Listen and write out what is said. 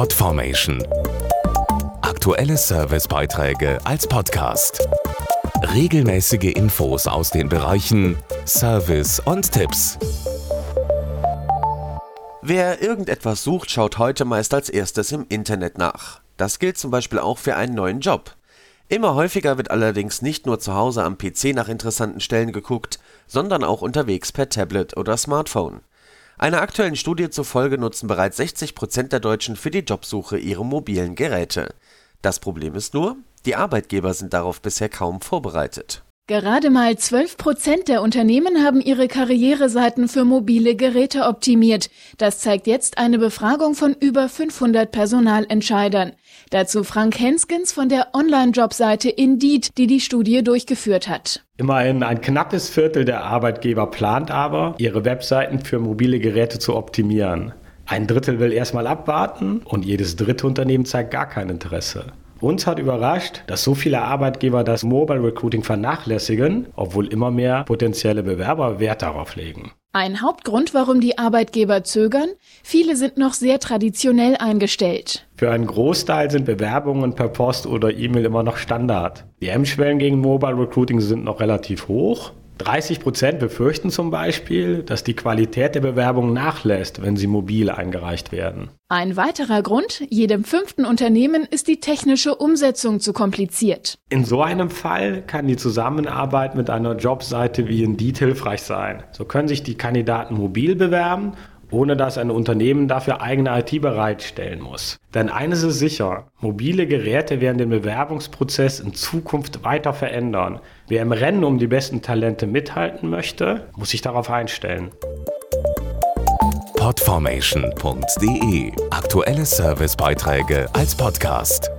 Podformation. Aktuelle Servicebeiträge als Podcast. Regelmäßige Infos aus den Bereichen Service und Tipps. Wer irgendetwas sucht, schaut heute meist als erstes im Internet nach. Das gilt zum Beispiel auch für einen neuen Job. Immer häufiger wird allerdings nicht nur zu Hause am PC nach interessanten Stellen geguckt, sondern auch unterwegs per Tablet oder Smartphone. Einer aktuellen Studie zufolge nutzen bereits 60 Prozent der Deutschen für die Jobsuche ihre mobilen Geräte. Das Problem ist nur, die Arbeitgeber sind darauf bisher kaum vorbereitet. Gerade mal 12 Prozent der Unternehmen haben ihre Karriereseiten für mobile Geräte optimiert. Das zeigt jetzt eine Befragung von über 500 Personalentscheidern. Dazu Frank Henskens von der Online-Jobseite Indeed, die die Studie durchgeführt hat. Immerhin ein knappes Viertel der Arbeitgeber plant aber, ihre Webseiten für mobile Geräte zu optimieren. Ein Drittel will erstmal abwarten und jedes dritte Unternehmen zeigt gar kein Interesse. Uns hat überrascht, dass so viele Arbeitgeber das Mobile Recruiting vernachlässigen, obwohl immer mehr potenzielle Bewerber Wert darauf legen. Ein Hauptgrund, warum die Arbeitgeber zögern, viele sind noch sehr traditionell eingestellt. Für einen Großteil sind Bewerbungen per Post oder E-Mail immer noch Standard. Die Hemmschwellen gegen Mobile Recruiting sind noch relativ hoch 30 Prozent befürchten zum Beispiel, dass die Qualität der Bewerbung nachlässt, wenn sie mobil eingereicht werden. Ein weiterer Grund, jedem fünften Unternehmen ist die technische Umsetzung zu kompliziert. In so einem Fall kann die Zusammenarbeit mit einer Jobseite wie Indeed hilfreich sein. So können sich die Kandidaten mobil bewerben ohne dass ein Unternehmen dafür eigene IT bereitstellen muss. Denn eines ist sicher, mobile Geräte werden den Bewerbungsprozess in Zukunft weiter verändern. Wer im Rennen um die besten Talente mithalten möchte, muss sich darauf einstellen. Podformation.de Aktuelle Servicebeiträge als Podcast.